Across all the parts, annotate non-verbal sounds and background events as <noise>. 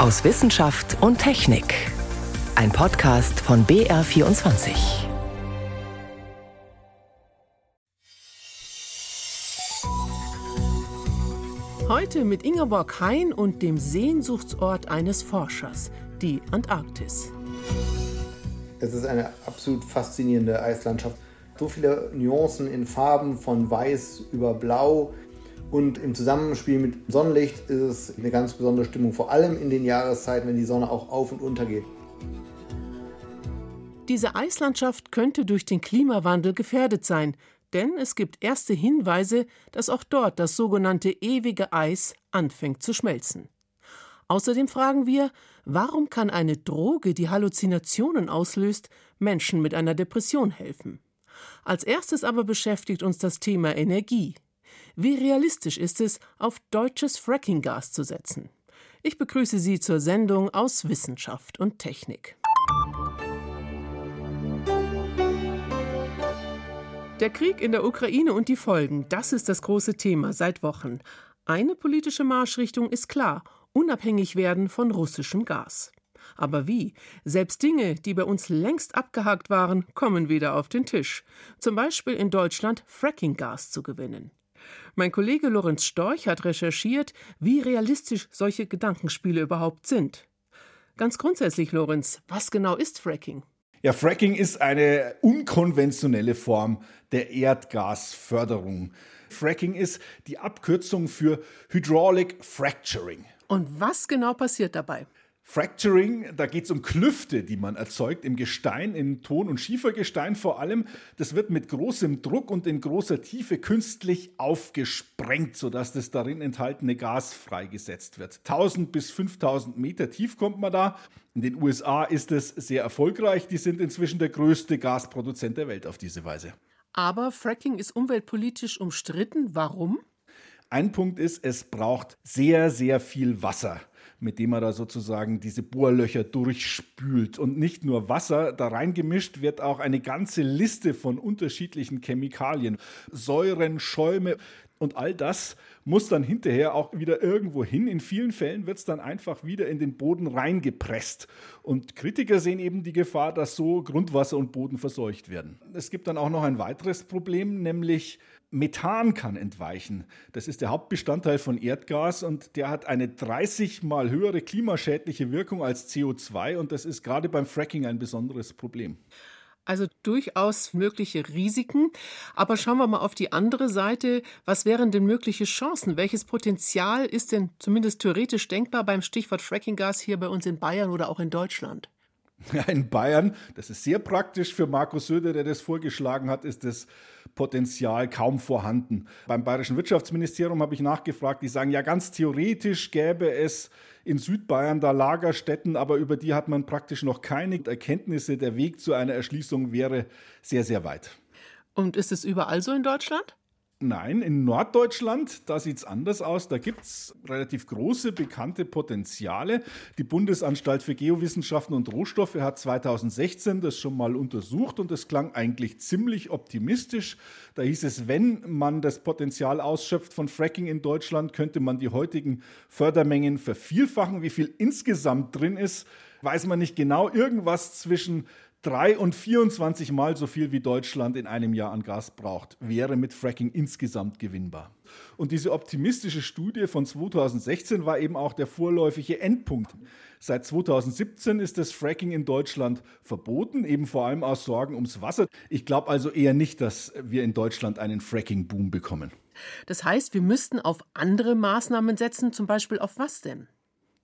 aus Wissenschaft und Technik. Ein Podcast von BR24. Heute mit Ingeborg Hein und dem Sehnsuchtsort eines Forschers, die Antarktis. Es ist eine absolut faszinierende Eislandschaft. So viele Nuancen in Farben von weiß über blau, und im Zusammenspiel mit Sonnenlicht ist es eine ganz besondere Stimmung, vor allem in den Jahreszeiten, wenn die Sonne auch auf und unter geht. Diese Eislandschaft könnte durch den Klimawandel gefährdet sein, denn es gibt erste Hinweise, dass auch dort das sogenannte ewige Eis anfängt zu schmelzen. Außerdem fragen wir, warum kann eine Droge, die Halluzinationen auslöst, Menschen mit einer Depression helfen? Als erstes aber beschäftigt uns das Thema Energie. Wie realistisch ist es, auf deutsches Frackinggas zu setzen? Ich begrüße Sie zur Sendung aus Wissenschaft und Technik. Der Krieg in der Ukraine und die Folgen, das ist das große Thema seit Wochen. Eine politische Marschrichtung ist klar, unabhängig werden von russischem Gas. Aber wie? Selbst Dinge, die bei uns längst abgehakt waren, kommen wieder auf den Tisch. Zum Beispiel in Deutschland Frackinggas zu gewinnen. Mein Kollege Lorenz Storch hat recherchiert, wie realistisch solche Gedankenspiele überhaupt sind. Ganz grundsätzlich, Lorenz, was genau ist Fracking? Ja, Fracking ist eine unkonventionelle Form der Erdgasförderung. Fracking ist die Abkürzung für Hydraulic Fracturing. Und was genau passiert dabei? Fracturing, da geht es um Klüfte, die man erzeugt im Gestein, in Ton- und Schiefergestein vor allem. Das wird mit großem Druck und in großer Tiefe künstlich aufgesprengt, sodass das darin enthaltene Gas freigesetzt wird. 1000 bis 5000 Meter tief kommt man da. In den USA ist es sehr erfolgreich. Die sind inzwischen der größte Gasproduzent der Welt auf diese Weise. Aber Fracking ist umweltpolitisch umstritten. Warum? Ein Punkt ist, es braucht sehr, sehr viel Wasser mit dem er da sozusagen diese Bohrlöcher durchspült. Und nicht nur Wasser, da reingemischt wird auch eine ganze Liste von unterschiedlichen Chemikalien, Säuren, Schäume. Und all das muss dann hinterher auch wieder irgendwo hin. In vielen Fällen wird es dann einfach wieder in den Boden reingepresst. Und Kritiker sehen eben die Gefahr, dass so Grundwasser und Boden verseucht werden. Es gibt dann auch noch ein weiteres Problem, nämlich Methan kann entweichen. Das ist der Hauptbestandteil von Erdgas und der hat eine 30 mal höhere klimaschädliche Wirkung als CO2 und das ist gerade beim Fracking ein besonderes Problem. Also durchaus mögliche Risiken. Aber schauen wir mal auf die andere Seite. Was wären denn mögliche Chancen? Welches Potenzial ist denn zumindest theoretisch denkbar beim Stichwort Frackinggas hier bei uns in Bayern oder auch in Deutschland? <laughs> in Bayern, das ist sehr praktisch für Markus Söder, der das vorgeschlagen hat, ist das Potenzial kaum vorhanden. Beim Bayerischen Wirtschaftsministerium habe ich nachgefragt, die sagen, ja, ganz theoretisch gäbe es in Südbayern da Lagerstätten, aber über die hat man praktisch noch keine Erkenntnisse. Der Weg zu einer Erschließung wäre sehr, sehr weit. Und ist es überall so in Deutschland? Nein, in Norddeutschland, da sieht es anders aus. Da gibt es relativ große bekannte Potenziale. Die Bundesanstalt für Geowissenschaften und Rohstoffe hat 2016 das schon mal untersucht und es klang eigentlich ziemlich optimistisch. Da hieß es, wenn man das Potenzial ausschöpft von Fracking in Deutschland, könnte man die heutigen Fördermengen vervielfachen. Wie viel insgesamt drin ist, weiß man nicht genau. Irgendwas zwischen drei und 24 Mal so viel wie Deutschland in einem Jahr an Gas braucht, wäre mit Fracking insgesamt gewinnbar. Und diese optimistische Studie von 2016 war eben auch der vorläufige Endpunkt. Seit 2017 ist das Fracking in Deutschland verboten, eben vor allem aus Sorgen ums Wasser. Ich glaube also eher nicht, dass wir in Deutschland einen Fracking-Boom bekommen. Das heißt, wir müssten auf andere Maßnahmen setzen, zum Beispiel auf was denn?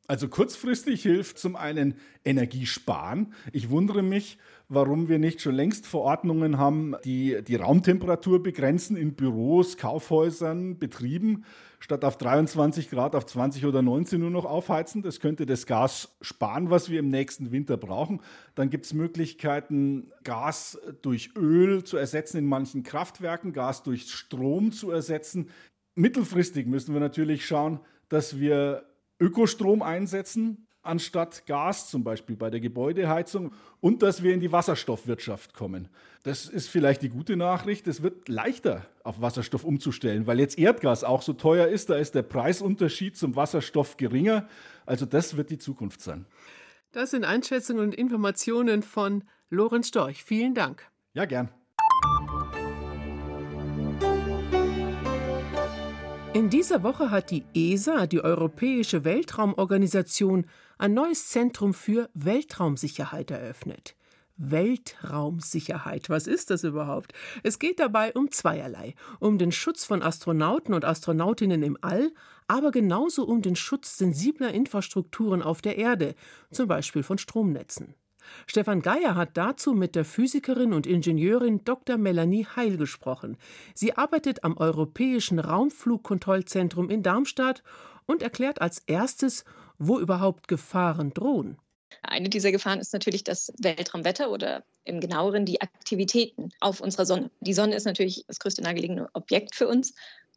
Also kurzfristig hilft zum einen Energiesparen. Ich wundere mich, warum wir nicht schon längst Verordnungen haben, die die Raumtemperatur begrenzen in Büros, Kaufhäusern, Betrieben, statt auf 23 Grad auf 20 oder 19 nur noch aufheizen. Das könnte das Gas sparen, was wir im nächsten Winter brauchen. Dann gibt es Möglichkeiten, Gas durch Öl zu ersetzen in manchen Kraftwerken, Gas durch Strom zu ersetzen. Mittelfristig müssen wir natürlich schauen, dass wir Ökostrom einsetzen, anstatt Gas, zum Beispiel bei der Gebäudeheizung, und dass wir in die Wasserstoffwirtschaft kommen. Das ist vielleicht die gute Nachricht. Es wird leichter, auf Wasserstoff umzustellen, weil jetzt Erdgas auch so teuer ist. Da ist der Preisunterschied zum Wasserstoff geringer. Also das wird die Zukunft sein. Das sind Einschätzungen und Informationen von Lorenz Storch. Vielen Dank. Ja, gern. In dieser Woche hat die ESA, die Europäische Weltraumorganisation, ein neues Zentrum für Weltraumsicherheit eröffnet. Weltraumsicherheit. Was ist das überhaupt? Es geht dabei um zweierlei. Um den Schutz von Astronauten und Astronautinnen im All, aber genauso um den Schutz sensibler Infrastrukturen auf der Erde, zum Beispiel von Stromnetzen. Stefan Geier hat dazu mit der Physikerin und Ingenieurin Dr. Melanie Heil gesprochen. Sie arbeitet am Europäischen Raumflugkontrollzentrum in Darmstadt und erklärt als erstes, wo überhaupt Gefahren drohen. Eine dieser Gefahren ist natürlich das Weltraumwetter oder im genaueren die Aktivitäten auf unserer Sonne. Die Sonne ist natürlich das größte nahegelegene Objekt für uns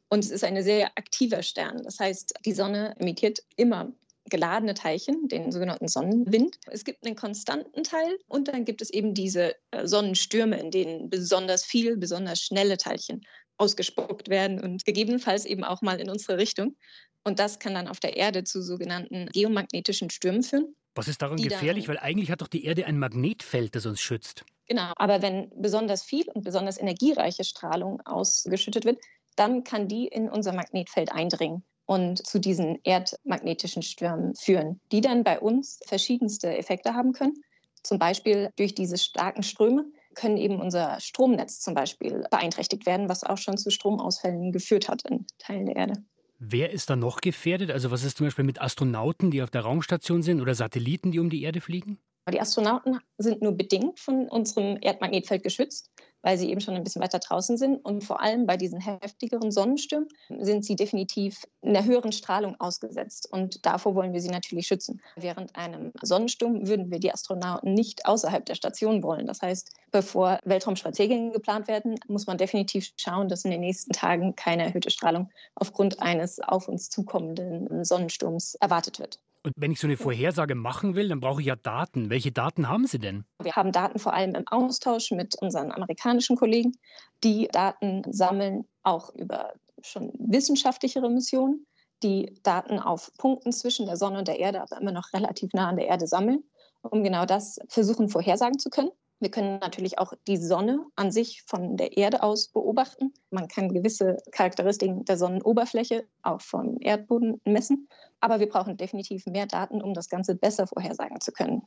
und es ist ein sehr aktiver Stern. Das heißt, die Sonne emittiert immer geladene Teilchen, den sogenannten Sonnenwind. Es gibt einen konstanten Teil und dann gibt es eben diese äh, Sonnenstürme, in denen besonders viel, besonders schnelle Teilchen ausgespuckt werden und gegebenenfalls eben auch mal in unsere Richtung. Und das kann dann auf der Erde zu sogenannten geomagnetischen Stürmen führen. Was ist daran gefährlich? Weil eigentlich hat doch die Erde ein Magnetfeld, das uns schützt. Genau, aber wenn besonders viel und besonders energiereiche Strahlung ausgeschüttet wird, dann kann die in unser Magnetfeld eindringen und zu diesen erdmagnetischen Stürmen führen, die dann bei uns verschiedenste Effekte haben können. Zum Beispiel durch diese starken Ströme können eben unser Stromnetz zum Beispiel beeinträchtigt werden, was auch schon zu Stromausfällen geführt hat in Teilen der Erde. Wer ist da noch gefährdet? Also was ist zum Beispiel mit Astronauten, die auf der Raumstation sind oder Satelliten, die um die Erde fliegen? Die Astronauten sind nur bedingt von unserem Erdmagnetfeld geschützt weil sie eben schon ein bisschen weiter draußen sind. Und vor allem bei diesen heftigeren Sonnenstürmen sind sie definitiv einer höheren Strahlung ausgesetzt. Und davor wollen wir sie natürlich schützen. Während einem Sonnensturm würden wir die Astronauten nicht außerhalb der Station wollen. Das heißt, bevor Weltraumspaziergänge geplant werden, muss man definitiv schauen, dass in den nächsten Tagen keine erhöhte Strahlung aufgrund eines auf uns zukommenden Sonnensturms erwartet wird. Und wenn ich so eine Vorhersage machen will, dann brauche ich ja Daten. Welche Daten haben Sie denn? Wir haben Daten vor allem im Austausch mit unseren amerikanischen Kollegen, die Daten sammeln, auch über schon wissenschaftlichere Missionen, die Daten auf Punkten zwischen der Sonne und der Erde, aber immer noch relativ nah an der Erde sammeln, um genau das versuchen vorhersagen zu können. Wir können natürlich auch die Sonne an sich von der Erde aus beobachten. Man kann gewisse Charakteristiken der Sonnenoberfläche auch vom Erdboden messen. Aber wir brauchen definitiv mehr Daten, um das Ganze besser vorhersagen zu können.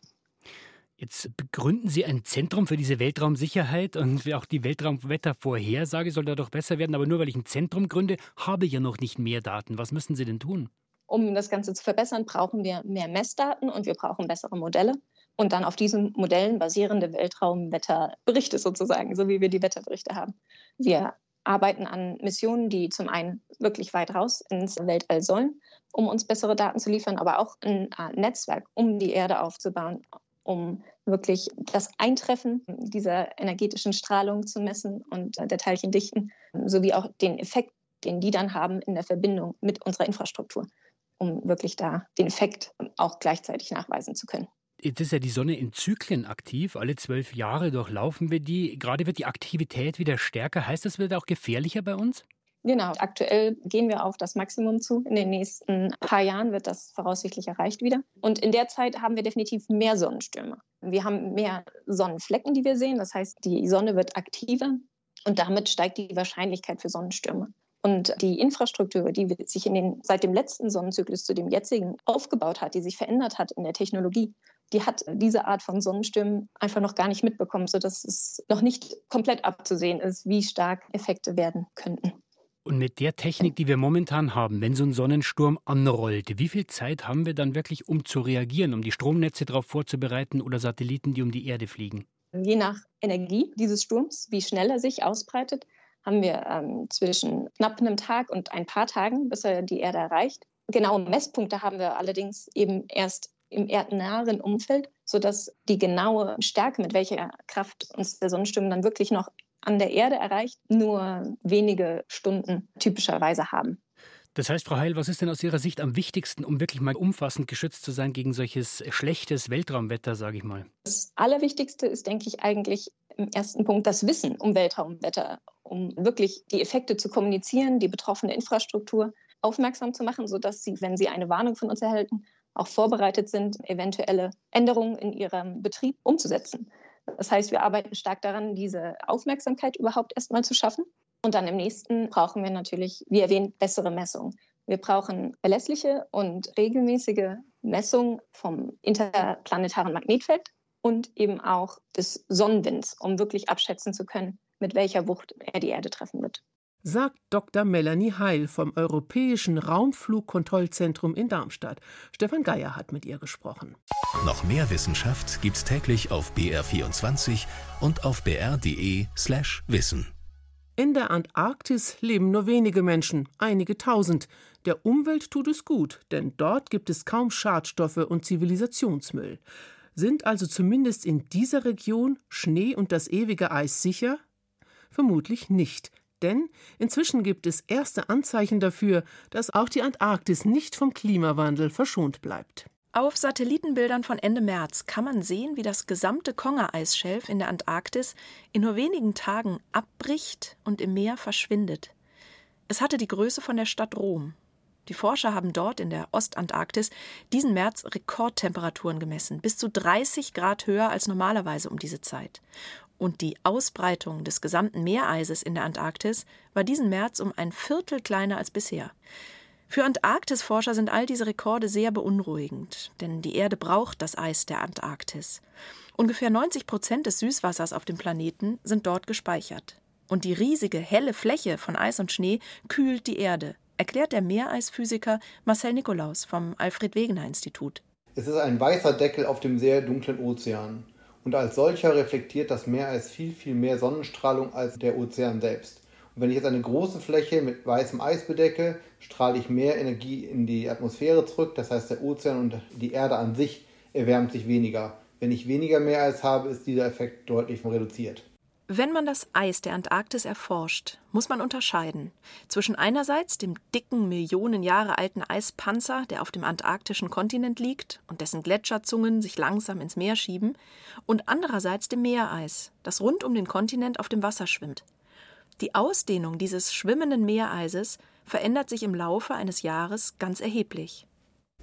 Jetzt begründen Sie ein Zentrum für diese Weltraumsicherheit und auch die Weltraumwettervorhersage soll da doch besser werden. Aber nur weil ich ein Zentrum gründe, habe ich ja noch nicht mehr Daten. Was müssen Sie denn tun? Um das Ganze zu verbessern, brauchen wir mehr Messdaten und wir brauchen bessere Modelle und dann auf diesen Modellen basierende Weltraumwetterberichte sozusagen, so wie wir die Wetterberichte haben. Wir arbeiten an Missionen, die zum einen wirklich weit raus ins Weltall sollen, um uns bessere Daten zu liefern, aber auch ein Netzwerk, um die Erde aufzubauen, um wirklich das Eintreffen dieser energetischen Strahlung zu messen und der Teilchendichten, sowie auch den Effekt, den die dann haben in der Verbindung mit unserer Infrastruktur, um wirklich da den Effekt auch gleichzeitig nachweisen zu können. Jetzt ist ja die Sonne in Zyklen aktiv. Alle zwölf Jahre durchlaufen wir die. Gerade wird die Aktivität wieder stärker. Heißt das, wird auch gefährlicher bei uns? Genau, aktuell gehen wir auf das Maximum zu. In den nächsten paar Jahren wird das voraussichtlich erreicht wieder. Und in der Zeit haben wir definitiv mehr Sonnenstürme. Wir haben mehr Sonnenflecken, die wir sehen. Das heißt, die Sonne wird aktiver und damit steigt die Wahrscheinlichkeit für Sonnenstürme. Und die Infrastruktur, die sich in den, seit dem letzten Sonnenzyklus zu dem jetzigen aufgebaut hat, die sich verändert hat in der Technologie, die hat diese Art von Sonnenstürmen einfach noch gar nicht mitbekommen, sodass es noch nicht komplett abzusehen ist, wie stark Effekte werden könnten. Und mit der Technik, die wir momentan haben, wenn so ein Sonnensturm anrollt, wie viel Zeit haben wir dann wirklich, um zu reagieren, um die Stromnetze darauf vorzubereiten oder Satelliten, die um die Erde fliegen? Je nach Energie dieses Sturms, wie schnell er sich ausbreitet, haben wir ähm, zwischen knapp einem Tag und ein paar Tagen, bis er die Erde erreicht. Genaue Messpunkte haben wir allerdings eben erst im erdnahen Umfeld, sodass die genaue Stärke, mit welcher Kraft uns der Sonnensturm dann wirklich noch an der Erde erreicht, nur wenige Stunden typischerweise haben. Das heißt, Frau Heil, was ist denn aus Ihrer Sicht am wichtigsten, um wirklich mal umfassend geschützt zu sein gegen solches schlechtes Weltraumwetter, sage ich mal? Das Allerwichtigste ist, denke ich, eigentlich im ersten Punkt das Wissen um Weltraumwetter, um wirklich die Effekte zu kommunizieren, die betroffene Infrastruktur aufmerksam zu machen, sodass sie, wenn sie eine Warnung von uns erhalten, auch vorbereitet sind, eventuelle Änderungen in ihrem Betrieb umzusetzen. Das heißt, wir arbeiten stark daran, diese Aufmerksamkeit überhaupt erstmal zu schaffen. Und dann im nächsten brauchen wir natürlich, wie erwähnt, bessere Messungen. Wir brauchen verlässliche und regelmäßige Messungen vom interplanetaren Magnetfeld und eben auch des Sonnenwinds, um wirklich abschätzen zu können, mit welcher Wucht er die Erde treffen wird. Sagt Dr. Melanie Heil vom Europäischen Raumflugkontrollzentrum in Darmstadt. Stefan Geier hat mit ihr gesprochen. Noch mehr Wissenschaft gibt's täglich auf BR24 und auf br.de/slash wissen. In der Antarktis leben nur wenige Menschen, einige tausend. Der Umwelt tut es gut, denn dort gibt es kaum Schadstoffe und Zivilisationsmüll. Sind also zumindest in dieser Region Schnee und das ewige Eis sicher? Vermutlich nicht, denn inzwischen gibt es erste Anzeichen dafür, dass auch die Antarktis nicht vom Klimawandel verschont bleibt. Auf Satellitenbildern von Ende März kann man sehen, wie das gesamte Konga-Eisschelf in der Antarktis in nur wenigen Tagen abbricht und im Meer verschwindet. Es hatte die Größe von der Stadt Rom. Die Forscher haben dort in der Ostantarktis diesen März Rekordtemperaturen gemessen, bis zu 30 Grad höher als normalerweise um diese Zeit. Und die Ausbreitung des gesamten Meereises in der Antarktis war diesen März um ein Viertel kleiner als bisher. Für Antarktisforscher sind all diese Rekorde sehr beunruhigend, denn die Erde braucht das Eis der Antarktis. Ungefähr 90 Prozent des Süßwassers auf dem Planeten sind dort gespeichert. Und die riesige, helle Fläche von Eis und Schnee kühlt die Erde, erklärt der Meereisphysiker Marcel Nikolaus vom Alfred-Wegener-Institut. Es ist ein weißer Deckel auf dem sehr dunklen Ozean. Und als solcher reflektiert das Meereis viel, viel mehr Sonnenstrahlung als der Ozean selbst. Und wenn ich jetzt eine große Fläche mit weißem Eis bedecke, strahle ich mehr Energie in die Atmosphäre zurück. Das heißt, der Ozean und die Erde an sich erwärmt sich weniger. Wenn ich weniger Meereis habe, ist dieser Effekt deutlich reduziert. Wenn man das Eis der Antarktis erforscht, muss man unterscheiden zwischen einerseits dem dicken, Millionen Jahre alten Eispanzer, der auf dem antarktischen Kontinent liegt und dessen Gletscherzungen sich langsam ins Meer schieben, und andererseits dem Meereis, das rund um den Kontinent auf dem Wasser schwimmt. Die Ausdehnung dieses schwimmenden Meereises verändert sich im Laufe eines Jahres ganz erheblich.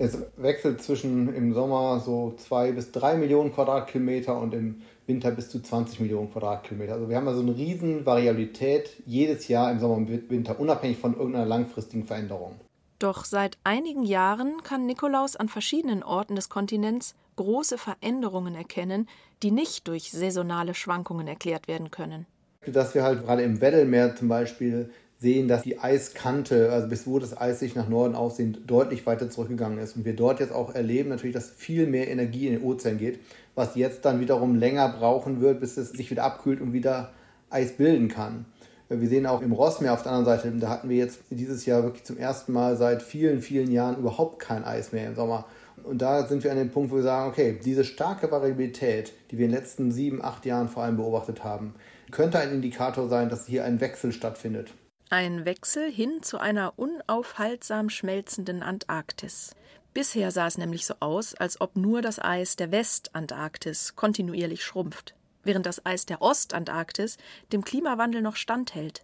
Es wechselt zwischen im Sommer so zwei bis drei Millionen Quadratkilometer und im Winter bis zu 20 Millionen Quadratkilometer. Also wir haben also eine riesen Variabilität jedes Jahr im Sommer und Winter, unabhängig von irgendeiner langfristigen Veränderung. Doch seit einigen Jahren kann Nikolaus an verschiedenen Orten des Kontinents große Veränderungen erkennen, die nicht durch saisonale Schwankungen erklärt werden können dass wir halt gerade im Weddellmeer zum Beispiel sehen, dass die Eiskante, also bis wo das Eis sich nach Norden aussehnt, deutlich weiter zurückgegangen ist. Und wir dort jetzt auch erleben natürlich, dass viel mehr Energie in den Ozean geht, was jetzt dann wiederum länger brauchen wird, bis es sich wieder abkühlt und wieder Eis bilden kann. Wir sehen auch im Rossmeer auf der anderen Seite, da hatten wir jetzt dieses Jahr wirklich zum ersten Mal seit vielen, vielen Jahren überhaupt kein Eis mehr im Sommer. Und da sind wir an dem Punkt, wo wir sagen, okay, diese starke Variabilität, die wir in den letzten sieben, acht Jahren vor allem beobachtet haben, könnte ein Indikator sein, dass hier ein Wechsel stattfindet. Ein Wechsel hin zu einer unaufhaltsam schmelzenden Antarktis. Bisher sah es nämlich so aus, als ob nur das Eis der Westantarktis kontinuierlich schrumpft, während das Eis der Ostantarktis dem Klimawandel noch standhält.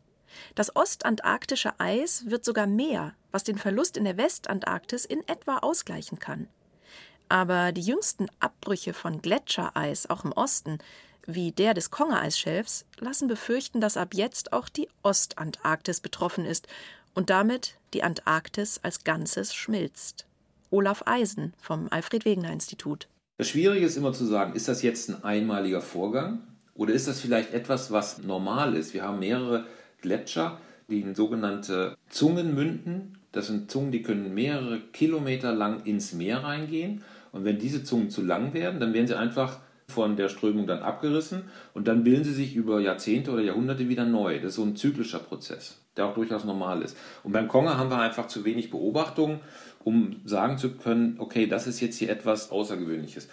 Das ostantarktische Eis wird sogar mehr, was den Verlust in der Westantarktis in etwa ausgleichen kann. Aber die jüngsten Abbrüche von Gletschereis auch im Osten wie der des Konga-Eisschelfs lassen befürchten, dass ab jetzt auch die Ostantarktis betroffen ist und damit die Antarktis als Ganzes schmilzt. Olaf Eisen vom Alfred-Wegener-Institut. Das Schwierige ist immer zu sagen, ist das jetzt ein einmaliger Vorgang oder ist das vielleicht etwas, was normal ist? Wir haben mehrere Gletscher, die in sogenannte Zungen münden. Das sind Zungen, die können mehrere Kilometer lang ins Meer reingehen. Und wenn diese Zungen zu lang werden, dann werden sie einfach von der Strömung dann abgerissen und dann bilden sie sich über Jahrzehnte oder Jahrhunderte wieder neu. Das ist so ein zyklischer Prozess, der auch durchaus normal ist. Und beim Konga haben wir einfach zu wenig Beobachtungen, um sagen zu können, okay, das ist jetzt hier etwas Außergewöhnliches.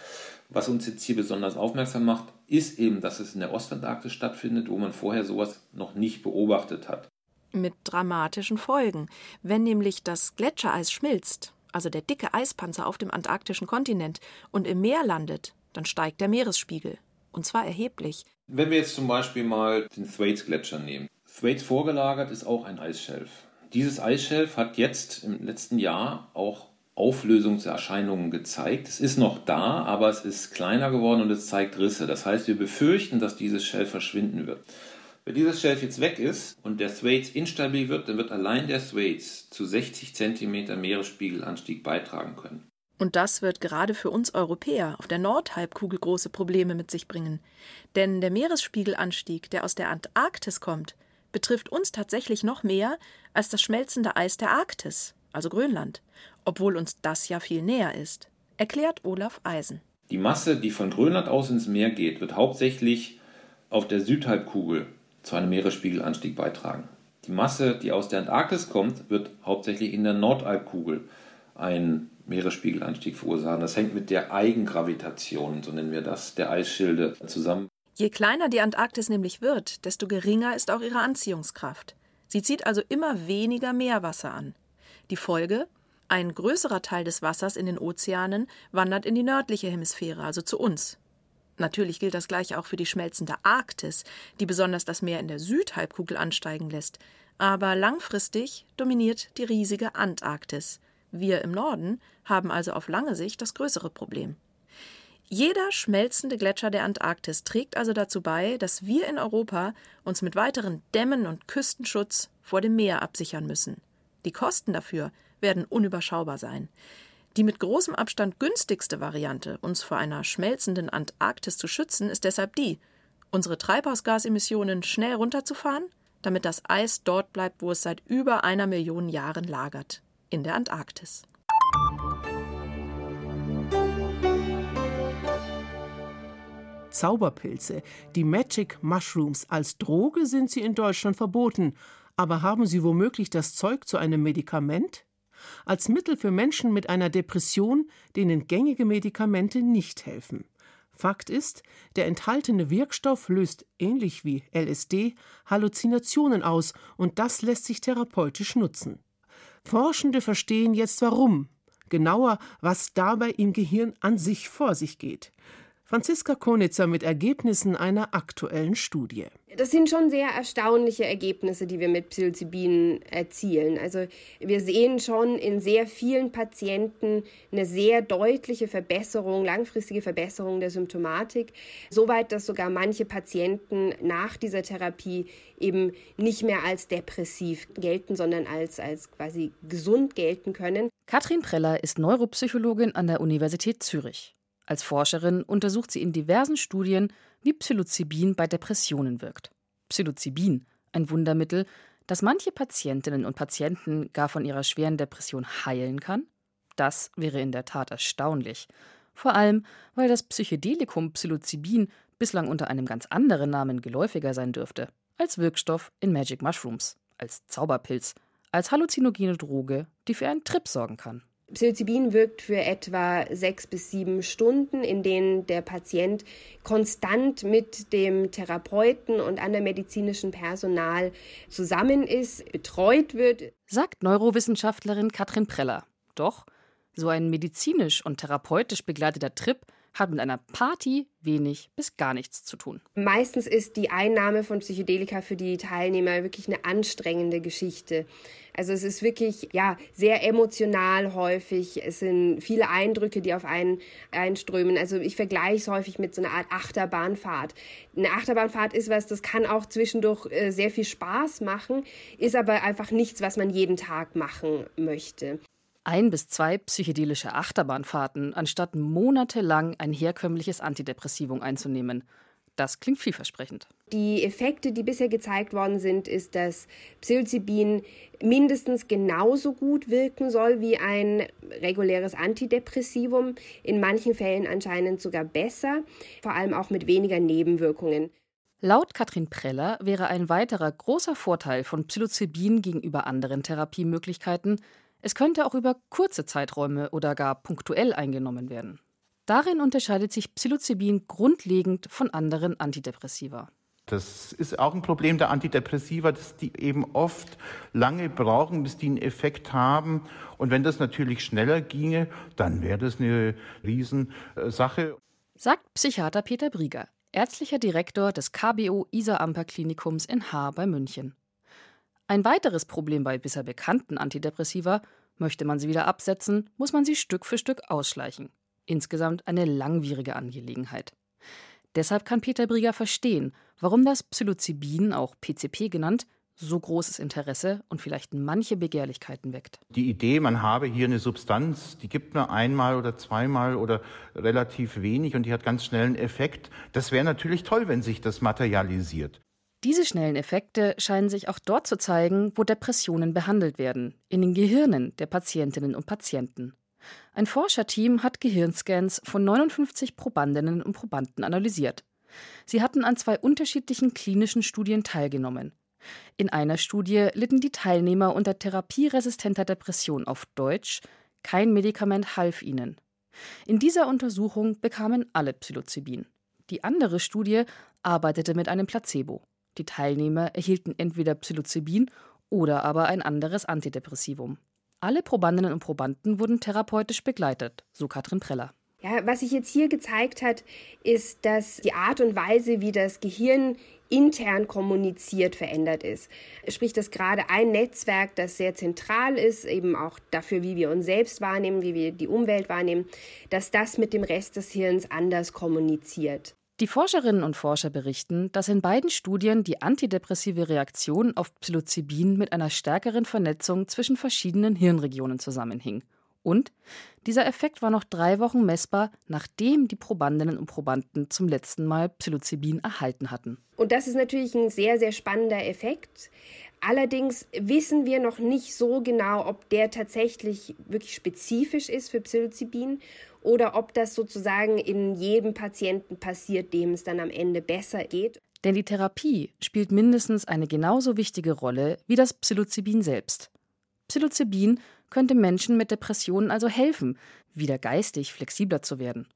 Was uns jetzt hier besonders aufmerksam macht, ist eben, dass es in der Ostantarktis stattfindet, wo man vorher sowas noch nicht beobachtet hat. Mit dramatischen Folgen. Wenn nämlich das Gletschereis schmilzt, also der dicke Eispanzer auf dem antarktischen Kontinent, und im Meer landet, dann steigt der Meeresspiegel. Und zwar erheblich. Wenn wir jetzt zum Beispiel mal den Thwaites-Gletscher nehmen. Thwaites vorgelagert ist auch ein Eisschelf. Dieses Eisschelf hat jetzt im letzten Jahr auch Auflösungserscheinungen gezeigt. Es ist noch da, aber es ist kleiner geworden und es zeigt Risse. Das heißt, wir befürchten, dass dieses Schelf verschwinden wird. Wenn dieses Schelf jetzt weg ist und der Thwaites instabil wird, dann wird allein der Thwaites zu 60 cm Meeresspiegelanstieg beitragen können. Und das wird gerade für uns Europäer auf der Nordhalbkugel große Probleme mit sich bringen. Denn der Meeresspiegelanstieg, der aus der Antarktis kommt, betrifft uns tatsächlich noch mehr als das schmelzende Eis der Arktis, also Grönland, obwohl uns das ja viel näher ist, erklärt Olaf Eisen. Die Masse, die von Grönland aus ins Meer geht, wird hauptsächlich auf der Südhalbkugel zu einem Meeresspiegelanstieg beitragen. Die Masse, die aus der Antarktis kommt, wird hauptsächlich in der Nordhalbkugel einen Meeresspiegelanstieg verursachen. Das hängt mit der Eigengravitation, so nennen wir das, der Eisschilde zusammen. Je kleiner die Antarktis nämlich wird, desto geringer ist auch ihre Anziehungskraft. Sie zieht also immer weniger Meerwasser an. Die Folge? Ein größerer Teil des Wassers in den Ozeanen wandert in die nördliche Hemisphäre, also zu uns. Natürlich gilt das gleiche auch für die schmelzende Arktis, die besonders das Meer in der Südhalbkugel ansteigen lässt. Aber langfristig dominiert die riesige Antarktis. Wir im Norden haben also auf lange Sicht das größere Problem. Jeder schmelzende Gletscher der Antarktis trägt also dazu bei, dass wir in Europa uns mit weiteren Dämmen und Küstenschutz vor dem Meer absichern müssen. Die Kosten dafür werden unüberschaubar sein. Die mit großem Abstand günstigste Variante, uns vor einer schmelzenden Antarktis zu schützen, ist deshalb die, unsere Treibhausgasemissionen schnell runterzufahren, damit das Eis dort bleibt, wo es seit über einer Million Jahren lagert, in der Antarktis. Zauberpilze, die Magic Mushrooms. Als Droge sind sie in Deutschland verboten. Aber haben sie womöglich das Zeug zu einem Medikament? Als Mittel für Menschen mit einer Depression, denen gängige Medikamente nicht helfen. Fakt ist, der enthaltene Wirkstoff löst, ähnlich wie LSD, Halluzinationen aus, und das lässt sich therapeutisch nutzen. Forschende verstehen jetzt warum, genauer, was dabei im Gehirn an sich vor sich geht. Franziska Konitzer mit Ergebnissen einer aktuellen Studie. Das sind schon sehr erstaunliche Ergebnisse, die wir mit Psilocybin erzielen. Also wir sehen schon in sehr vielen Patienten eine sehr deutliche Verbesserung, langfristige Verbesserung der Symptomatik, soweit dass sogar manche Patienten nach dieser Therapie eben nicht mehr als depressiv gelten, sondern als, als quasi gesund gelten können. Katrin Preller ist Neuropsychologin an der Universität Zürich. Als Forscherin untersucht sie in diversen Studien, wie Psilocybin bei Depressionen wirkt. Psilocybin, ein Wundermittel, das manche Patientinnen und Patienten gar von ihrer schweren Depression heilen kann? Das wäre in der Tat erstaunlich. Vor allem, weil das Psychedelikum Psilocybin bislang unter einem ganz anderen Namen geläufiger sein dürfte. Als Wirkstoff in Magic Mushrooms, als Zauberpilz, als halluzinogene Droge, die für einen Trip sorgen kann. Psilocybin wirkt für etwa sechs bis sieben Stunden, in denen der Patient konstant mit dem Therapeuten und anderem medizinischen Personal zusammen ist, betreut wird. Sagt Neurowissenschaftlerin Katrin Preller. Doch so ein medizinisch und therapeutisch begleiteter Trip hat mit einer Party wenig bis gar nichts zu tun. Meistens ist die Einnahme von Psychedelika für die Teilnehmer wirklich eine anstrengende Geschichte. Also es ist wirklich ja sehr emotional häufig. Es sind viele Eindrücke, die auf einen einströmen. Also ich vergleiche es häufig mit so einer Art Achterbahnfahrt. Eine Achterbahnfahrt ist was, das kann auch zwischendurch äh, sehr viel Spaß machen, ist aber einfach nichts, was man jeden Tag machen möchte ein bis zwei psychedelische Achterbahnfahrten, anstatt monatelang ein herkömmliches Antidepressivum einzunehmen. Das klingt vielversprechend. Die Effekte, die bisher gezeigt worden sind, ist, dass Psilocybin mindestens genauso gut wirken soll wie ein reguläres Antidepressivum, in manchen Fällen anscheinend sogar besser, vor allem auch mit weniger Nebenwirkungen. Laut Katrin Preller wäre ein weiterer großer Vorteil von Psilocybin gegenüber anderen Therapiemöglichkeiten, es könnte auch über kurze Zeiträume oder gar punktuell eingenommen werden. Darin unterscheidet sich Psilocybin grundlegend von anderen Antidepressiva. Das ist auch ein Problem der Antidepressiva, dass die eben oft lange brauchen, bis die einen Effekt haben. Und wenn das natürlich schneller ginge, dann wäre das eine Riesensache. Sagt Psychiater Peter Brieger, ärztlicher Direktor des KBO Isar Amper Klinikums in Haar bei München. Ein weiteres Problem bei bisher bekannten Antidepressiva, möchte man sie wieder absetzen, muss man sie Stück für Stück ausschleichen. Insgesamt eine langwierige Angelegenheit. Deshalb kann Peter Brieger verstehen, warum das Psilocybin, auch PCP genannt, so großes Interesse und vielleicht manche Begehrlichkeiten weckt. Die Idee, man habe hier eine Substanz, die gibt nur einmal oder zweimal oder relativ wenig und die hat ganz schnell einen Effekt, das wäre natürlich toll, wenn sich das materialisiert. Diese schnellen Effekte scheinen sich auch dort zu zeigen, wo Depressionen behandelt werden, in den Gehirnen der Patientinnen und Patienten. Ein Forscherteam hat Gehirnscans von 59 Probandinnen und Probanden analysiert. Sie hatten an zwei unterschiedlichen klinischen Studien teilgenommen. In einer Studie litten die Teilnehmer unter therapieresistenter Depression auf Deutsch, kein Medikament half ihnen. In dieser Untersuchung bekamen alle Psilocybin. Die andere Studie arbeitete mit einem Placebo. Die Teilnehmer erhielten entweder Psilocybin oder aber ein anderes Antidepressivum. Alle Probandinnen und Probanden wurden therapeutisch begleitet, so Katrin Preller. Ja, was sich jetzt hier gezeigt hat, ist, dass die Art und Weise, wie das Gehirn intern kommuniziert, verändert ist. Sprich, dass gerade ein Netzwerk, das sehr zentral ist, eben auch dafür, wie wir uns selbst wahrnehmen, wie wir die Umwelt wahrnehmen, dass das mit dem Rest des Hirns anders kommuniziert. Die Forscherinnen und Forscher berichten, dass in beiden Studien die antidepressive Reaktion auf Psilocybin mit einer stärkeren Vernetzung zwischen verschiedenen Hirnregionen zusammenhing. Und dieser Effekt war noch drei Wochen messbar, nachdem die Probandinnen und Probanden zum letzten Mal Psilocybin erhalten hatten. Und das ist natürlich ein sehr, sehr spannender Effekt. Allerdings wissen wir noch nicht so genau, ob der tatsächlich wirklich spezifisch ist für Psilocybin oder ob das sozusagen in jedem Patienten passiert, dem es dann am Ende besser geht. Denn die Therapie spielt mindestens eine genauso wichtige Rolle wie das Psilocybin selbst. Psilocybin könnte Menschen mit Depressionen also helfen, wieder geistig flexibler zu werden.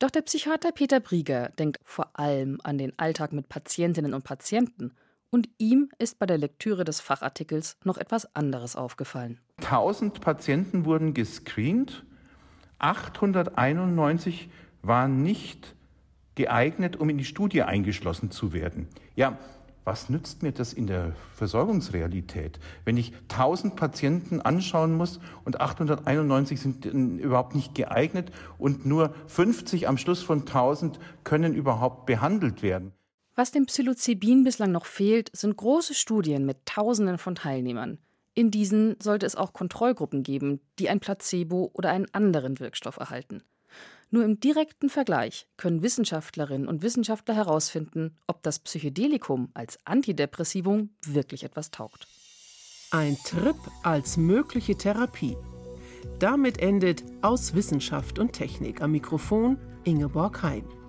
Doch der Psychiater Peter Brieger denkt vor allem an den Alltag mit Patientinnen und Patienten. Und ihm ist bei der Lektüre des Fachartikels noch etwas anderes aufgefallen. 1000 Patienten wurden gescreent 891 waren nicht geeignet, um in die Studie eingeschlossen zu werden. Ja, was nützt mir das in der Versorgungsrealität, wenn ich 1000 Patienten anschauen muss und 891 sind überhaupt nicht geeignet und nur 50 am Schluss von 1000 können überhaupt behandelt werden? Was dem Psilocybin bislang noch fehlt, sind große Studien mit Tausenden von Teilnehmern. In diesen sollte es auch Kontrollgruppen geben, die ein Placebo oder einen anderen Wirkstoff erhalten. Nur im direkten Vergleich können Wissenschaftlerinnen und Wissenschaftler herausfinden, ob das Psychedelikum als Antidepressivum wirklich etwas taugt. Ein Trip als mögliche Therapie. Damit endet Aus Wissenschaft und Technik am Mikrofon Ingeborg Heim.